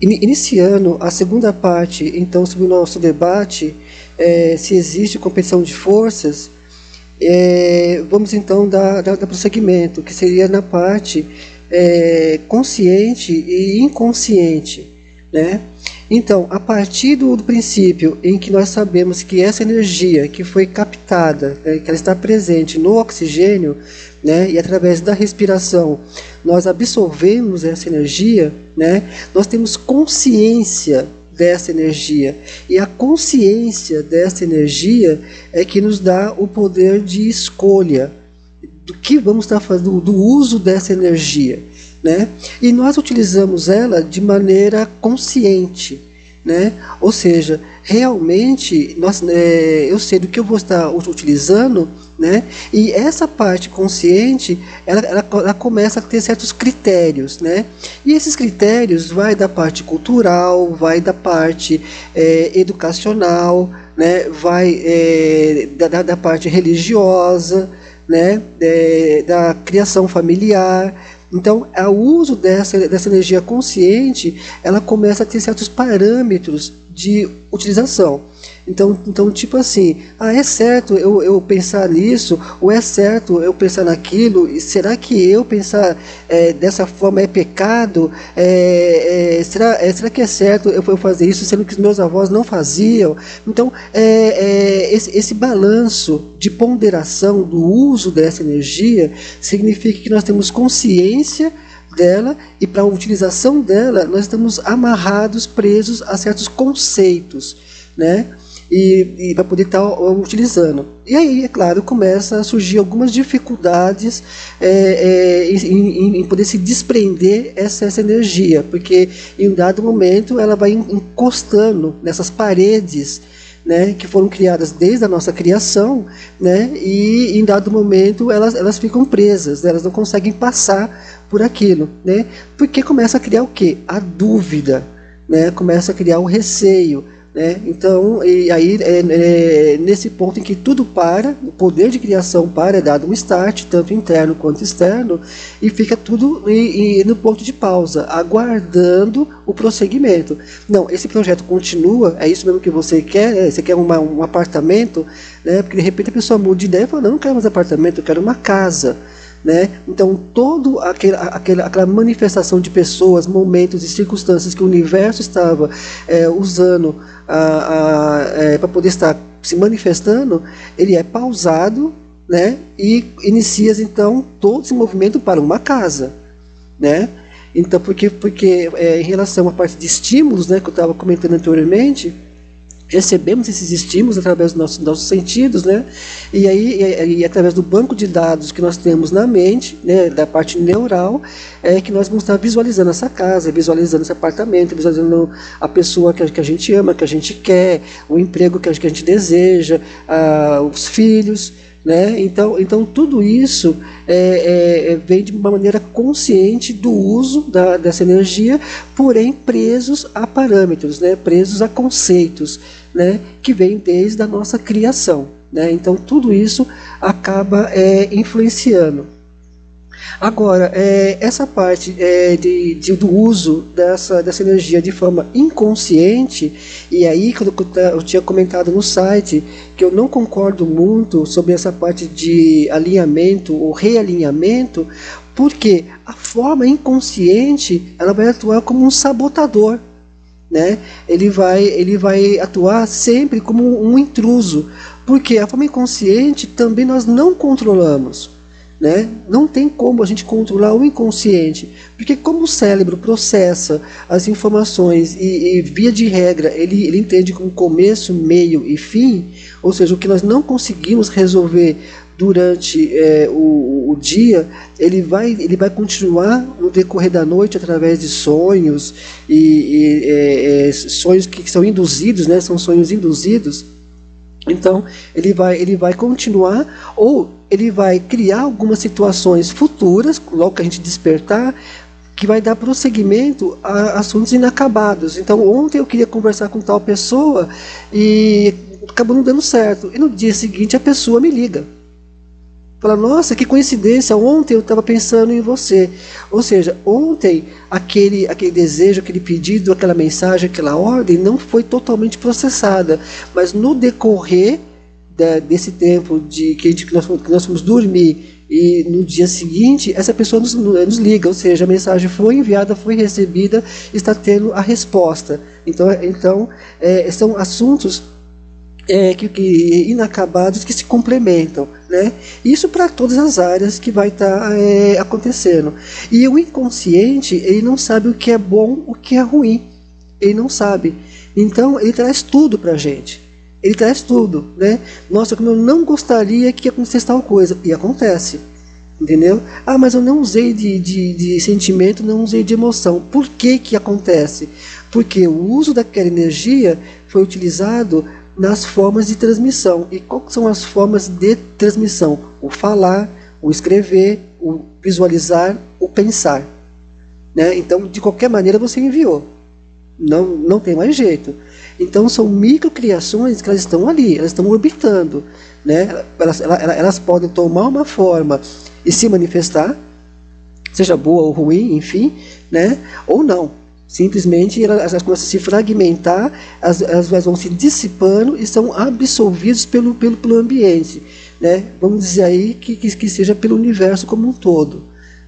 iniciando a segunda parte, então, sobre o nosso debate, é, se existe competição de forças, é, vamos então dar, dar, dar, prosseguimento, que seria na parte é, consciente e inconsciente. Né? Então, a partir do, do, princípio em que nós sabemos que essa energia que foi captada, né, que ela está presente no oxigênio, né, e através da respiração nós absorvemos essa energia, né, nós temos consciência dessa energia. E a consciência dessa energia é que nos dá o poder de escolha do que vamos estar fazendo, do uso dessa energia. Né? E nós utilizamos ela de maneira consciente. Né? Ou seja, realmente nós, é, eu sei do que eu vou estar utilizando né? E essa parte consciente, ela, ela, ela, começa a ter certos critérios, né? E esses critérios vai da parte cultural, vai da parte é, educacional, né? Vai é, da, da parte religiosa, né? É, da criação familiar. Então, o uso dessa, dessa energia consciente, ela começa a ter certos parâmetros de utilização. Então, então tipo assim, ah, é certo eu, eu pensar nisso, ou é certo eu pensar naquilo, e será que eu pensar é, dessa forma é pecado? É, é, será, será que é certo eu, fazer isso, sendo que os meus avós não faziam? Então, esse, esse balanço de ponderação do uso dessa energia significa que nós temos consciência dela e para a utilização dela nós estamos amarrados, presos a certos conceitos, né? E, e para poder estar tá utilizando. E aí, é claro, começa a surgir algumas dificuldades é, é, em, em, poder se desprender essa, essa energia, porque em um dado momento ela vai encostando nessas paredes né, que foram criadas desde a nossa criação, né, e em dado momento elas, elas ficam presas, né, elas não conseguem passar por aquilo, né, porque começa a criar o que? A dúvida, né, começa a criar o receio, né? Então, e aí é, é, nesse ponto em que tudo para, o poder de criação para, é dado um start, tanto interno quanto externo, e fica tudo e, e no ponto de pausa, aguardando o prosseguimento. Não, esse projeto continua, é isso mesmo que você quer, é, você quer uma, um apartamento, né? porque de repente a pessoa muda de ideia e fala, não, não quero mais apartamento, eu quero uma casa. Né? Então, toda aquela, aquela manifestação de pessoas, momentos e circunstâncias que o universo estava é, usando é, para poder estar se manifestando, ele é pausado né? e inicia então todo esse movimento para uma casa. Né? Então, porque, porque é, em relação à parte de estímulos né, que eu estava comentando anteriormente, recebemos esses estímulos através dos nossos, nossos sentidos, né? E aí, e, e, através do banco de dados que nós temos na mente, né, da parte neural, é que nós vamos estar visualizando essa casa, visualizando esse apartamento, visualizando a pessoa que a, que a gente ama, que a gente quer, o emprego que a, que a gente deseja, ah, os filhos. Né? Então, então tudo isso é, é, é, vem de uma maneira consciente do uso da, dessa energia, porém presos a parâmetros, né? presos a conceitos né? que vêm desde a nossa criação. Né? Então tudo isso acaba é, influenciando. Agora, é, essa parte é, de, de, do uso dessa, dessa energia de forma inconsciente, e aí quando eu tinha comentado no site que eu não concordo muito sobre essa parte de alinhamento ou realinhamento, porque a forma inconsciente ela vai atuar como um sabotador. Né? Ele, vai, ele vai atuar sempre como um intruso, porque a forma inconsciente também nós não controlamos. Né? Não tem como a gente controlar o inconsciente, porque como o cérebro processa as informações e, e, via de regra ele, ele entende como começo, meio e fim, ou seja, o que nós não conseguimos resolver durante é, o, o, dia, ele vai, ele vai continuar no decorrer da noite através de sonhos e, e é, é, sonhos que são induzidos, né? São sonhos induzidos. Então ele vai, ele vai continuar ou ele vai criar algumas situações futuras, logo que a gente despertar, que vai dar prosseguimento a assuntos inacabados. Então, ontem eu queria conversar com tal pessoa e acabou não dando certo. E no dia seguinte a pessoa me liga. Fala, nossa, que coincidência, ontem eu estava pensando em você. Ou seja, ontem aquele, aquele desejo, aquele pedido, aquela mensagem, aquela ordem não foi totalmente processada. Mas no decorrer da, desse tempo de que, gente, que, nós, que nós fomos dormir e no dia seguinte essa pessoa nos, nos, liga, ou seja, a mensagem foi enviada, foi recebida, está tendo a resposta. Então, então é, são assuntos é, que, que, inacabados que se complementam, né? Isso para todas as áreas que vai estar tá, é, acontecendo. E o inconsciente ele não sabe o que é bom, o que é ruim, ele não sabe. Então ele traz tudo para a gente. Ele traz tudo, né? Nossa, como eu não gostaria que acontecesse tal coisa e acontece. Entendeu? Ah, mas eu não usei de, de, de sentimento, não usei de emoção. Por que que acontece? Porque o uso daquela energia foi utilizado nas formas de transmissão. E quais são as formas de transmissão? O falar, o escrever, o visualizar, o pensar. Né? Então, de qualquer maneira, você enviou. Não, não tem mais jeito. Então, são microcriações que elas estão ali, elas estão orbitando. Né? Elas, elas, elas podem tomar uma forma e se manifestar, seja boa ou ruim, enfim, né? ou não. Simplesmente elas, elas começam a se fragmentar, as, elas vão se dissipando e são absorvidas pelo, pelo, pelo ambiente. Né? Vamos dizer aí que, que, que seja pelo universo como um todo.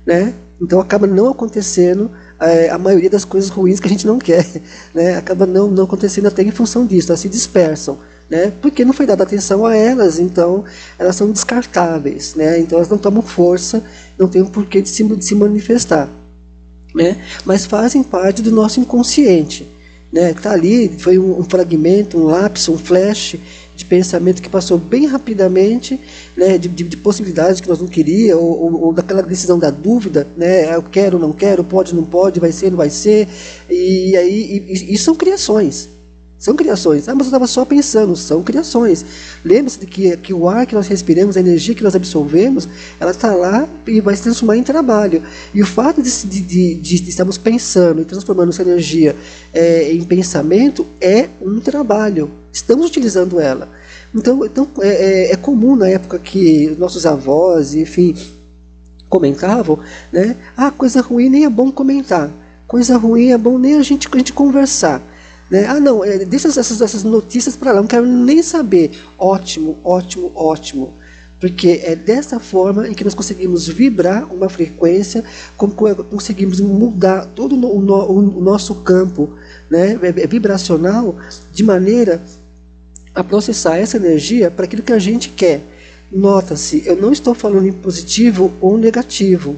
Né? Então acaba não acontecendo é, a maioria das coisas ruins que a gente não quer. Né? Acaba não, não acontecendo até em função disso, elas se dispersam. Né? Porque não foi dada atenção a elas, então elas são descartáveis. Né? Então elas não tomam força, não têm um porquê de se, de se manifestar né? mas fazem parte do nosso inconsciente. Né? Tá ali, foi um, um fragmento, um lapso, um flash de pensamento que passou bem rapidamente, né, de, de, de possibilidades que nós não queríamos, ou, ou, ou, daquela decisão da dúvida, né, eu quero, não quero, pode, não pode, vai ser, não vai ser, e aí e são criações, são criações. Ah, mas eu estava só pensando, são criações. Lembre-se de que, que o ar que nós respiramos, a energia que nós absorvemos, ela está lá e vai se transformar em trabalho. E o fato de, de, de, de estarmos pensando e transformando essa energia é, em pensamento é um trabalho. Estamos utilizando ela. Então, então é, é, é comum na época que nossos avós, enfim, comentavam, né? Ah, coisa ruim nem é bom comentar. Coisa ruim é bom nem a gente, a gente conversar. Né? Ah, não, é, deixa essas, essas notícias para lá, não quero nem saber. Ótimo, ótimo, ótimo. Porque é dessa forma em que nós conseguimos vibrar uma frequência, como conseguimos mudar todo o, o, o nosso campo né, é, é vibracional de maneira a processar essa energia para aquilo que a gente quer. Nota-se, eu não estou falando em positivo ou negativo,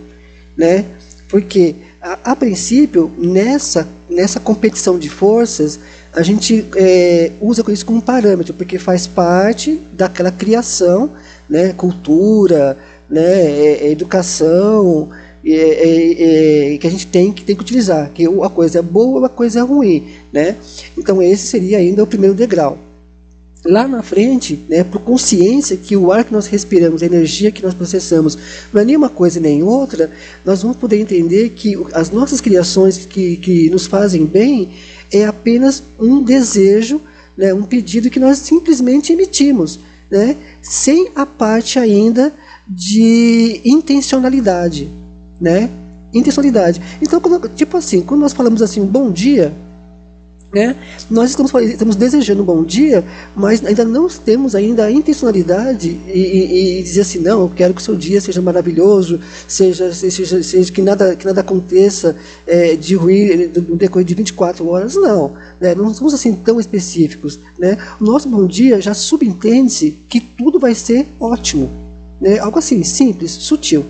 né? Porque a, a princípio nessa nessa competição de forças, a gente é, usa isso como parâmetro, porque faz parte daquela criação, né, cultura, né, é, é educação, é, é, é, que a gente tem que, tem que utilizar, que a coisa é boa ou a coisa é ruim. Né? Então esse seria ainda o primeiro degrau lá na frente, né, por consciência que o ar que nós respiramos, a energia que nós processamos, não é nenhuma coisa nem outra, nós vamos poder entender que as nossas criações que, que nos fazem bem é apenas um desejo, né, um pedido que nós simplesmente emitimos, né, sem a parte ainda de intencionalidade, né? Intencionalidade. Então, tipo assim, quando nós falamos assim, bom dia, né? Nós estamos, estamos desejando um bom dia, mas ainda não temos ainda a intencionalidade e, e, e, dizer assim, não, eu quero que o seu dia seja maravilhoso, seja, seja, seja que, nada, que nada aconteça é, de ruim no decorrer de 24 horas, não. Né? Não somos assim tão específicos. Né? O nosso bom dia já subentende-se que tudo vai ser ótimo. Né? Algo assim, simples, sutil.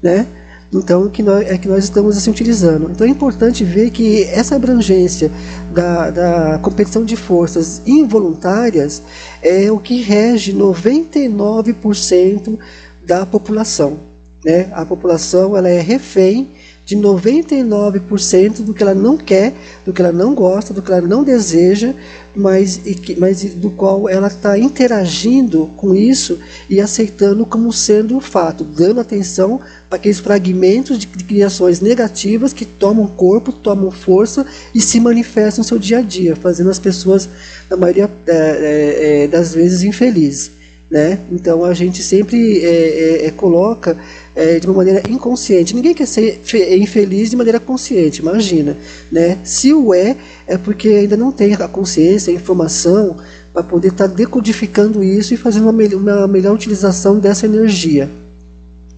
Né? Então que nós, é que nós estamos assim, utilizando. Então é importante ver que essa abrangência da, da competição de forças involuntárias é o que rege 99% da população. Né? A população ela é refém de 99% do que ela não quer, do que ela não gosta, do que ela não deseja, mas, mas do qual ela está interagindo com isso e aceitando como sendo um fato, dando atenção para aqueles fragmentos de, de criações negativas que tomam corpo, tomam força e se manifestam no seu dia a dia, fazendo as pessoas, na maioria é, é, é das vezes, infelizes. Né? Então a gente sempre é, é, é coloca é, de uma maneira inconsciente. Ninguém quer ser infeliz de maneira consciente, imagina. Né? Se o é, é porque ainda não tem a consciência, a informação para poder estar tá decodificando isso e fazendo uma, uma melhor utilização dessa energia.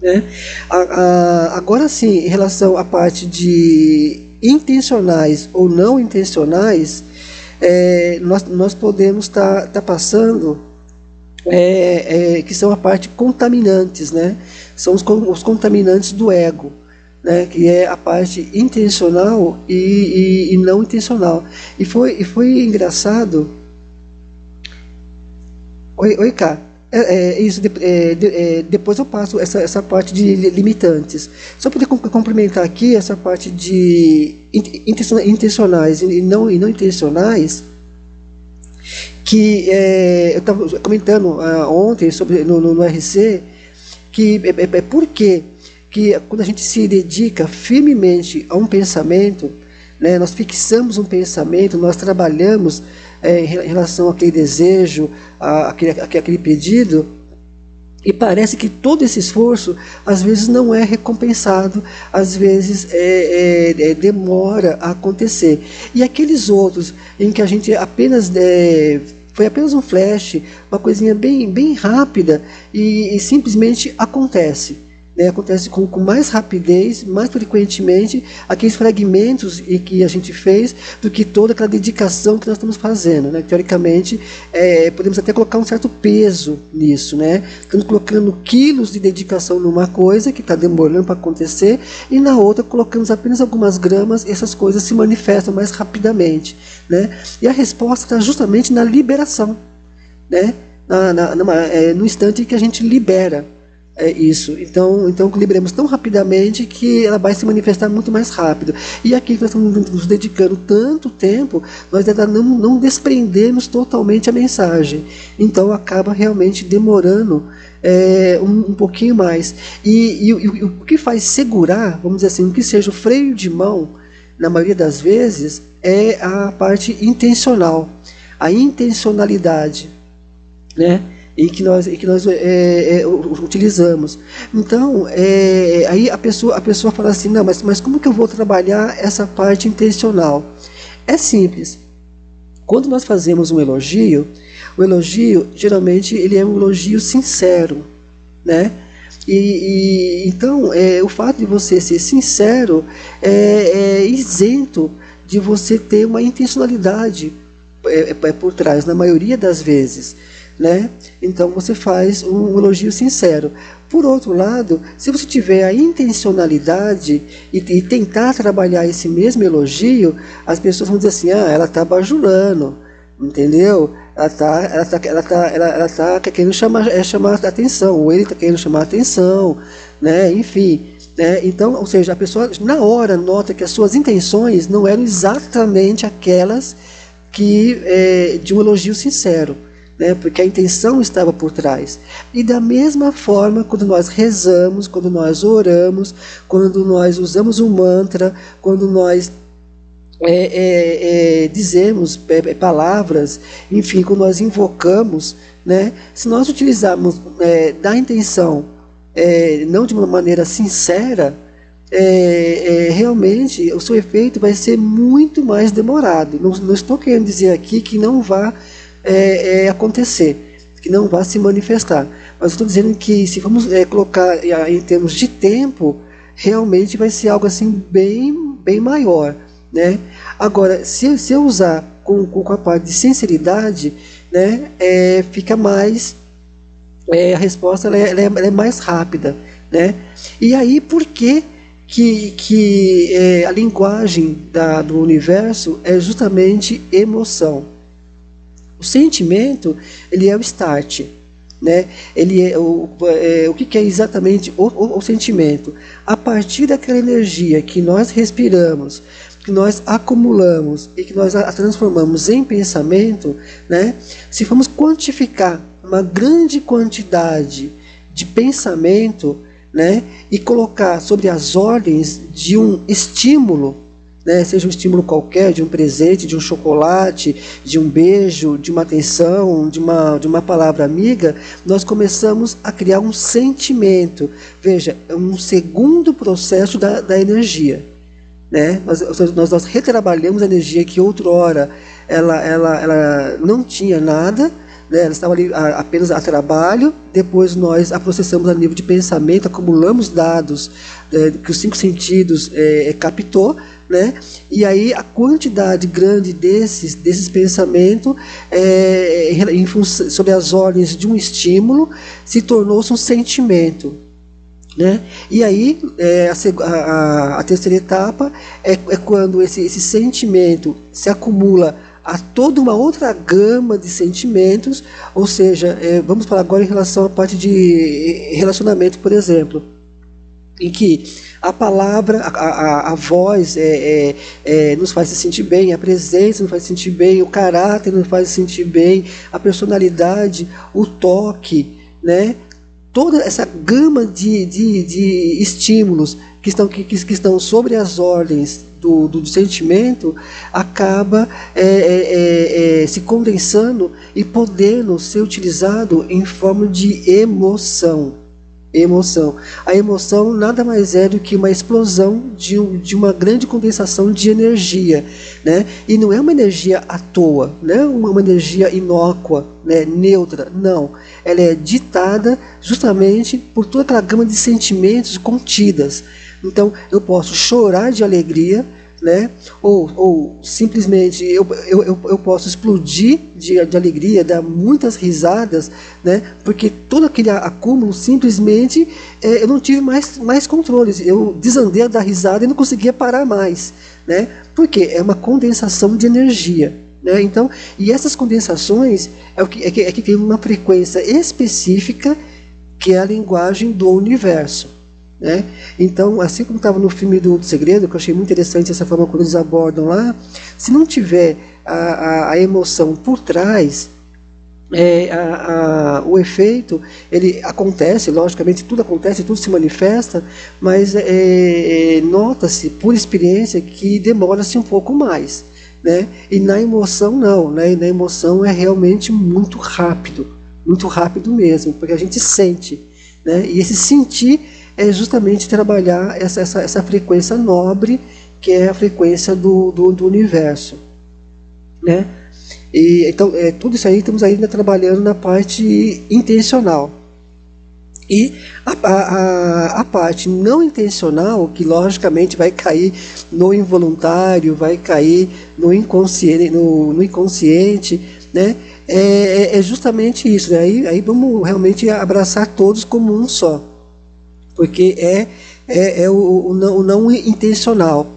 Né? A, a, agora sim, em relação à parte de intencionais ou não intencionais, é, nós, nós podemos estar tá, tá passando é, é, que são a parte contaminantes, né? São os, os contaminantes do ego, né? Que é a parte intencional e, e, e não intencional. E foi, e foi engraçado. Oi, oi Cá. É, é, isso, é, de, é, depois eu passo essa, essa parte de limitantes. Só para complementar aqui essa parte de intencionais e não, e não intencionais, que é, eu estava comentando uh, ontem sobre no, no, no RC que é, é, é por que quando a gente se dedica firmemente a um pensamento, né, nós fixamos um pensamento, nós trabalhamos é, em relação àquele desejo, àquele, àquele pedido, e parece que todo esse esforço, às vezes, não é recompensado, às vezes é, é, é, demora a acontecer. E aqueles outros em que a gente apenas é, foi apenas um flash, uma coisinha bem, bem rápida e, e simplesmente acontece né, acontece com, com mais rapidez, mais frequentemente, aqueles fragmentos em que a gente fez, do que toda aquela dedicação que nós estamos fazendo. Né? Teoricamente, é, podemos até colocar um certo peso nisso. Né? Estamos colocando quilos de dedicação numa coisa que está demorando para acontecer, e na outra colocamos apenas algumas gramas, e essas coisas se manifestam mais rapidamente. Né? E a resposta está justamente na liberação. Né? Na, na, numa, é, no instante que a gente libera é isso. Então, então equilibramos tão rapidamente que ela vai se manifestar muito mais rápido. E aqui nós estamos nos dedicando tanto tempo, nós ainda não, não desprendemos totalmente a mensagem. Então acaba realmente demorando é, um, um, pouquinho mais. E, e, e, o que faz segurar, vamos dizer assim, o que seja o freio de mão, na maioria das vezes, é a parte intencional, a intencionalidade. Né? E que nós, e que nós é, é, utilizamos. Então, é, aí a pessoa, a pessoa fala assim, não, mas, mas como que eu vou trabalhar essa parte intencional? É simples. Quando nós fazemos um elogio, o elogio geralmente ele é um elogio sincero, né? E, e então é, o fato de você ser sincero é, é isento de você ter uma intencionalidade é, é por trás, na maioria das vezes né? Então você faz um elogio sincero. Por outro lado, se você tiver a intencionalidade e, e tentar trabalhar esse mesmo elogio, as pessoas vão dizer assim: ah, ela está bajulando, entendeu? Ela está ela tá, ela tá, ela, ela tá querendo chamar, é, chamar atenção, ou ele está querendo chamar atenção, né? Enfim. Né? Então, ou seja, a pessoa na hora nota que as suas intenções não eram exatamente aquelas que é, de um elogio sincero né, porque a intenção estava por trás. E da mesma forma, quando nós rezamos, quando nós oramos, quando nós usamos um mantra, quando nós é, é, é, dizemos é, é, palavras, enfim, quando nós invocamos, né, se nós utilizarmos é, da intenção, não de uma maneira sincera, realmente o seu efeito vai ser muito mais demorado. Não, não estou querendo dizer aqui que não vá é, é, acontecer, que não vá se manifestar. Mas estou dizendo que se vamos é, colocar em termos de tempo, realmente vai ser algo assim bem, bem maior. Né? Agora, se, se eu usar com, com a parte de sinceridade, né, é, fica mais. É, a resposta ela é, ela é, é, mais rápida. Né? E aí, por que, que, que é, a linguagem da, do universo é justamente emoção? O sentimento, ele é o start. Né? Ele é o, é, o que, que é exatamente o, o, o, sentimento? A partir daquela energia que nós respiramos, que nós acumulamos e que nós a transformamos em pensamento, né? se formos quantificar uma grande quantidade de pensamento né? e colocar sobre as ordens de um estímulo, né, seja um estímulo qualquer, de um presente, de um chocolate, de um beijo, de uma atenção, de uma, de uma palavra amiga, nós começamos a criar um sentimento. Veja, é um segundo processo da, da energia. Né? Nós, nós, nós retrabalhamos a energia que outrora ela, ela, ela não tinha nada, né, ela estava ali a, apenas a trabalho, depois nós a processamos a nível de pensamento, acumulamos dados é, que os cinco sentidos é, captou, né? E aí a quantidade grande desses, desses pensamentos é, em, sobre as ordens de um estímulo se tornou-se um sentimento. Né? E aí é, a, a, a, terceira etapa é, é quando esse, esse sentimento se acumula a toda uma outra gama de sentimentos, ou seja, é, vamos falar agora em relação à parte de relacionamento, por exemplo, em que a palavra, a, a, a voz é, é, é, nos faz se sentir bem, a presença nos faz se sentir bem, o caráter nos faz se sentir bem, a personalidade, o toque, né? toda essa gama de, de, de estímulos que estão, que, que estão sobre as ordens do, do sentimento acaba é, é, é, é, se condensando e podendo ser utilizado em forma de emoção. Emoção. A emoção nada mais é do que uma explosão de, de uma grande condensação de energia, né? E não é uma energia à toa, né? Uma, uma energia inócua, né? Neutra, não. Ela é ditada justamente por toda aquela gama de sentimentos contidas. Então, eu posso chorar de alegria, né? Ou, ou simplesmente eu, eu, eu, posso explodir de, de alegria, dar muitas risadas, né? Porque todo aquele acúmulo simplesmente é, eu não tive mais, mais controles. Eu desandei a dar risada e não conseguia parar mais, né? Porque é uma condensação de energia. Né? Então, e essas condensações é, o que, é, que, é que tem uma frequência específica que é a linguagem do universo. Né? Então, assim como estava no filme do, do, Segredo, que eu achei muito interessante essa forma como eles abordam lá, se não tiver a, a, a emoção por trás, é, a, o efeito ele acontece, logicamente tudo acontece, tudo se manifesta, mas é, é, nota-se por experiência que demora-se um pouco mais. Né? E na emoção não, né? E na emoção é realmente muito rápido, muito rápido mesmo, porque a gente sente. Né? E esse sentir é justamente trabalhar essa, essa, essa frequência nobre, que é a frequência do, do, do universo. Né? E, então, é, tudo isso aí estamos ainda trabalhando na parte intencional. E a, a, a, parte não intencional, que logicamente vai cair no involuntário, vai cair no inconsciente, no, no inconsciente né? É, é, é justamente isso. Né? Aí, aí vamos realmente abraçar todos como um só porque é, é, é o, o, não, o, não, intencional.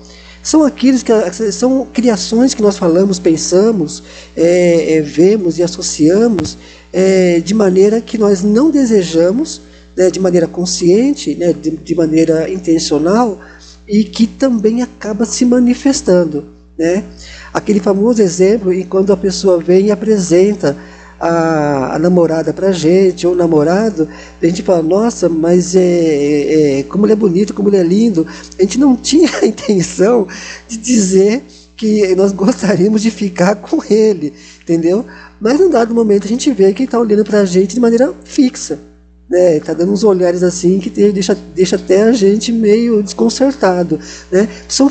São aqueles que são criações que nós falamos, pensamos, é, é, vemos e associamos é, de maneira que nós não desejamos, né, de maneira consciente, né, de, de maneira intencional, e que também acaba se manifestando. Né? Aquele famoso exemplo em quando a pessoa vem e apresenta a, a namorada pra gente, ou o namorado, a gente fala, nossa, mas é, é, é, como ele é bonito, como ele é lindo. A gente não tinha a intenção de dizer que nós gostaríamos de ficar com ele, entendeu? Mas num dado momento a gente vê que ele está olhando para a gente de maneira fixa. Né, tá dando uns olhares assim que deixa, deixa até a gente meio desconcertado. Né? São,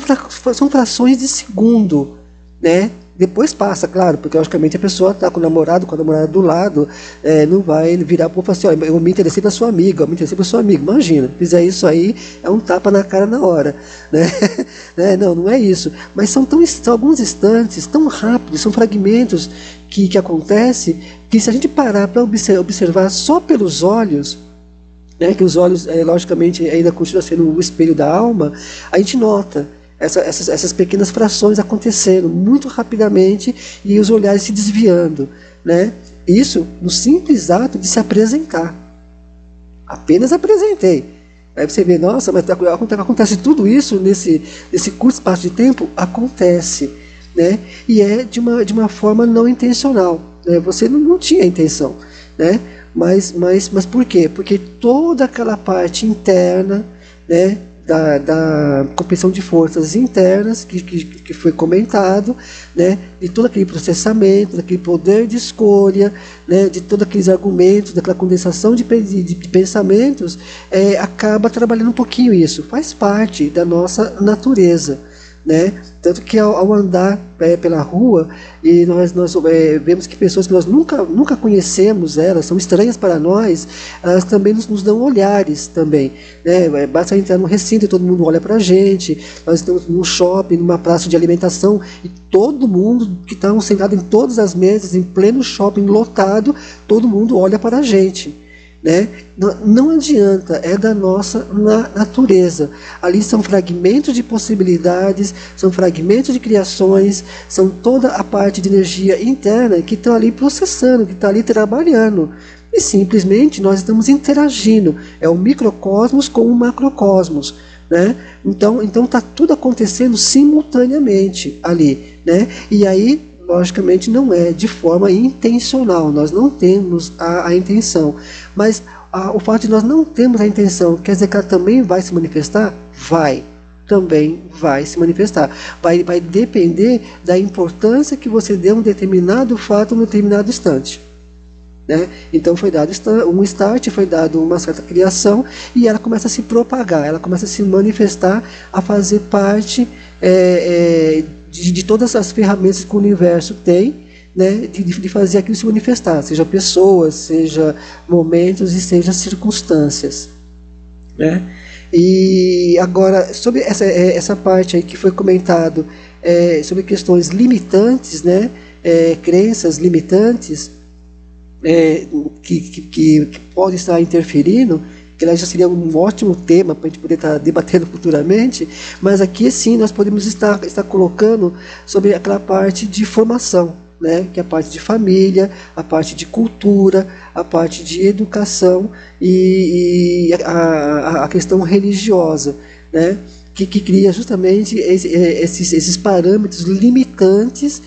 são frações de segundo. Né? Depois passa, claro, porque logicamente a pessoa está com o namorado, com a namorada do lado, é, não vai virar falar assim, eu me interessei pela sua amiga, eu me interessei pela sua amiga. Imagina, fizer isso aí, é um tapa na cara na hora. Né? né? Não, não é isso. Mas são, tão, são alguns instantes tão rápidos, são fragmentos que, que acontecem, que se a gente parar para observar só pelos olhos, né, que os olhos, é, logicamente, ainda continuam sendo o espelho da alma, a gente nota essa, essas, essas pequenas frações acontecendo muito rapidamente e os olhares se desviando. Né? Isso no simples ato de se apresentar. Apenas apresentei. Aí você vê, nossa, mas acontece tudo isso nesse, nesse curto espaço de tempo? Acontece. Né? E é de uma, de uma forma não intencional. Né? Você não, não tinha intenção. Né? Mas, mas, mas por quê? Porque toda aquela parte interna né, da, da competição de forças internas que, que, que, foi comentado, né, de todo aquele processamento, daquele poder de escolha, né, de todos aqueles argumentos, daquela condensação de, de, de pensamentos, é, acaba trabalhando um pouquinho isso. Faz parte da nossa natureza. Né? Tanto que ao, ao andar é, pela rua e nós, nós é, vemos que pessoas que nós nunca, nunca conhecemos, elas são estranhas para nós, elas também nos, nos dão olhares também. Né? É, basta entrar no recinto e todo mundo olha para a gente. Nós estamos num shopping, numa praça de alimentação e todo mundo que está sentado em todas as mesas, em pleno shopping lotado, todo mundo olha para a gente. Né? Não adianta, é da nossa natureza. Ali são fragmentos de possibilidades, são fragmentos de criações, são toda a parte de energia interna que estão ali processando, que está ali trabalhando. E simplesmente nós estamos interagindo. É o microcosmos com o macrocosmos. Né? Então, então está tudo acontecendo simultaneamente ali, né? E aí logicamente não é de forma intencional, nós não temos a, a intenção. Mas a, o fato de nós não termos a intenção, quer dizer que ela também vai se manifestar? Vai. Também vai se manifestar. Vai, vai depender da importância que você dê a um determinado fato num determinado instante. Né? Então foi dado um start, foi dado uma certa criação e ela começa a se propagar, ela começa a se manifestar, a fazer parte é, é, de, de todas as ferramentas que o universo tem, né, de, de, fazer aquilo se manifestar, seja pessoas, seja momentos e seja circunstâncias. Né? E agora, sobre essa, é, essa parte aí que foi comentado, é, sobre questões limitantes, né, é, crenças limitantes, é, que, que, que, que podem estar interferindo, que já seria um ótimo tema para a gente poder estar debatendo futuramente, mas aqui sim nós podemos estar, estar colocando sobre aquela parte de formação, né, que é a parte de família, a parte de cultura, a parte de educação e, e a, a, questão religiosa, né, que, que cria justamente esses, esses parâmetros limitantes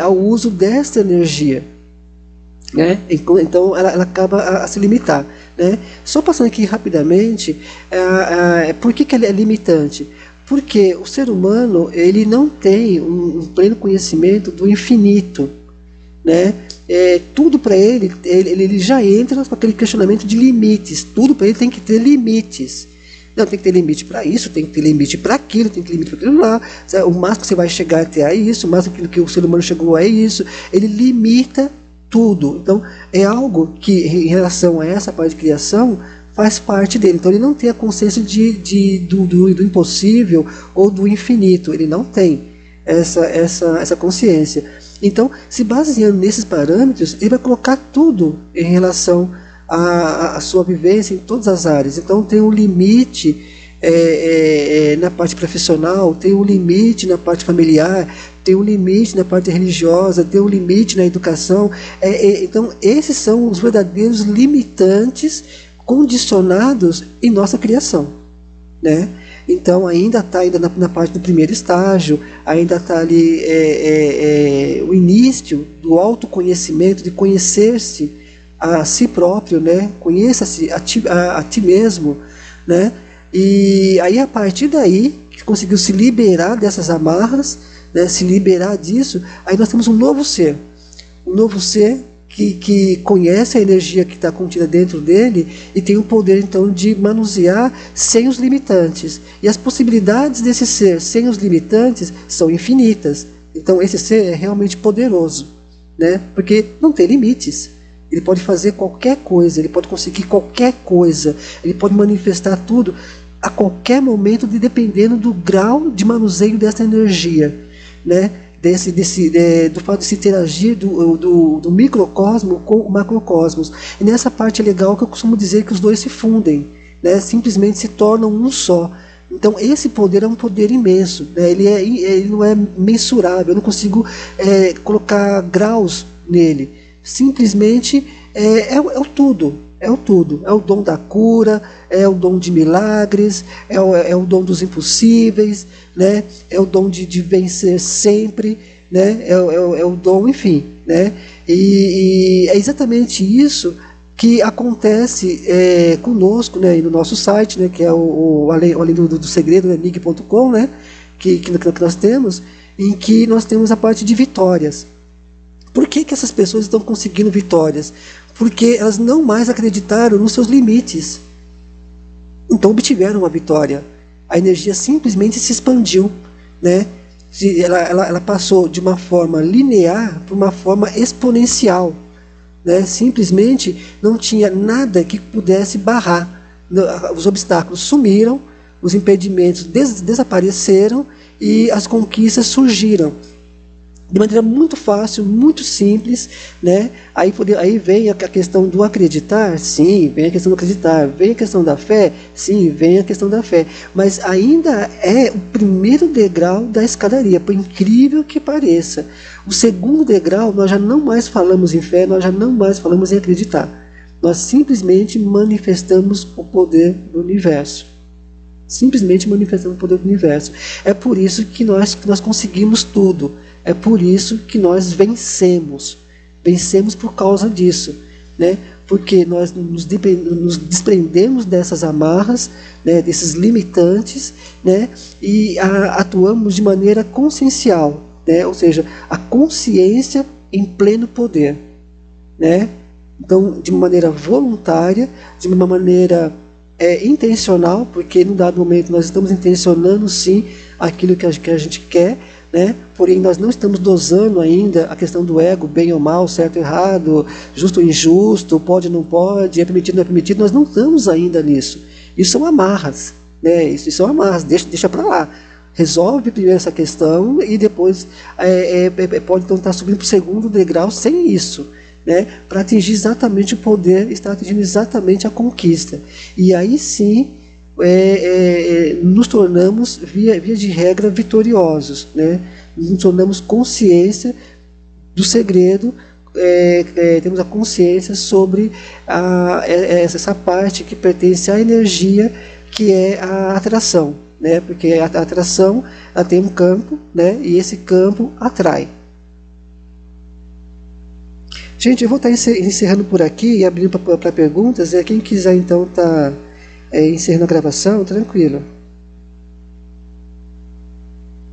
ao uso desta energia. Né? Então ela, ela acaba a, a se limitar. Né? Só passando aqui rapidamente, é, é, por que, que ele é limitante? Porque o ser humano ele não tem um, um pleno conhecimento do infinito. Né? É, tudo para ele, ele, ele já entra com aquele questionamento de limites. Tudo para ele tem que ter limites. Não, tem que ter limite para isso, tem que ter limite para aquilo, tem que ter limite para aquilo lá. O máximo que você vai chegar até é isso, o máximo que o ser humano chegou é isso. Ele limita tudo. Então, é algo que, em relação a essa parte de criação, faz parte dele. Então, ele não tem a consciência de, de do, do, do, impossível ou do infinito. Ele não tem essa, essa, essa consciência. Então, se baseando nesses parâmetros, ele vai colocar tudo em relação à, à sua vivência em todas as áreas. Então, tem um limite é, é, é, na parte profissional, tem um limite na parte familiar, tem um limite na parte religiosa, tem um limite na educação. É, é, então, esses são os verdadeiros limitantes condicionados em nossa criação. Né? Então, ainda está ainda na, na, parte do primeiro estágio, ainda está ali é, o início do autoconhecimento, de conhecer-se a si próprio, né? conheça-se a ti, a, a ti mesmo, né? E aí a partir daí, que conseguiu se liberar dessas amarras, né, se liberar disso, aí nós temos um novo ser. Um novo ser que, que conhece a energia que está contida dentro dele e tem o poder então de manusear sem os limitantes. E as possibilidades desse ser sem os limitantes são infinitas. Então esse ser é realmente poderoso, né? porque não tem limites. Ele pode fazer qualquer coisa, ele pode conseguir qualquer coisa, ele pode manifestar tudo a qualquer momento, de, dependendo do grau de manuseio dessa energia, né? Desse, desse, de, do fato de se interagir do, do, do, microcosmo com o macrocosmos. E nessa parte é legal que eu costumo dizer que os dois se fundem, né? simplesmente se tornam um só. Então esse poder é um poder imenso, né? ele, é, ele não é mensurável, eu não consigo é, colocar graus nele. Simplesmente é, é, é o tudo, é o tudo. É o dom da cura, é o dom de milagres, é o, é o dom dos impossíveis, né? é o dom de, de vencer sempre, né? é, é, é o dom, enfim. Né? E, e, é exatamente isso que acontece é, conosco, né, no nosso site, né, que é o, o além, além do, do, segredo, né, mig.com, né, que, que, que nós temos, em que nós temos a parte de vitórias. Por que, que essas pessoas estão conseguindo vitórias? Porque elas não mais acreditaram nos seus limites. Então obtiveram uma vitória. A energia simplesmente se expandiu. Né? Ela, ela, ela passou de uma forma linear para uma forma exponencial. Né? Simplesmente não tinha nada que pudesse barrar. Os obstáculos sumiram, os impedimentos des desapareceram e as conquistas surgiram de maneira muito fácil, muito simples, né? Aí, aí vem a questão do acreditar, sim, vem a questão do acreditar, vem a questão da fé, sim, vem a questão da fé, mas ainda é o primeiro degrau da escadaria, por incrível que pareça. O segundo degrau, nós já não mais falamos em fé, nós já não mais falamos em acreditar. Nós simplesmente manifestamos o poder do universo simplesmente manifestando o poder do universo. É por isso que nós, que nós conseguimos tudo. É por isso que nós vencemos. Vencemos por causa disso, né? Porque nós nos, nos desprendemos dessas amarras, né, desses limitantes, né, e a, atuamos de maneira consciencial, né, ou seja, a consciência em pleno poder, né? Então, de maneira voluntária, de uma maneira é, intencional, porque em dado momento nós estamos intencionando sim aquilo que a, que a gente quer, né? Porém, nós não estamos dosando ainda a questão do ego, bem ou mal, certo ou errado, justo ou injusto, pode ou não pode, é permitido ou não é permitido. Nós não estamos ainda nisso. Isso são amarras, né? Isso, são amarras. Deixa, deixa para lá. Resolve primeiro essa questão e depois é, é, é, pode então estar subindo para o segundo degrau sem isso. Né, para atingir exatamente o poder, estar atingindo exatamente a conquista. E aí sim é, é, é, nos tornamos, via, via de regra, vitoriosos. Né? Nos tornamos consciência do segredo, é, é, temos a consciência sobre a, é, essa parte que pertence à energia, que é a atração. Né? Porque a atração ela tem um campo né? e esse campo atrai. Gente, eu vou estar encerrando por aqui e abrindo para perguntas. É, quem quiser então. Tá é, encerrando a gravação, tranquilo.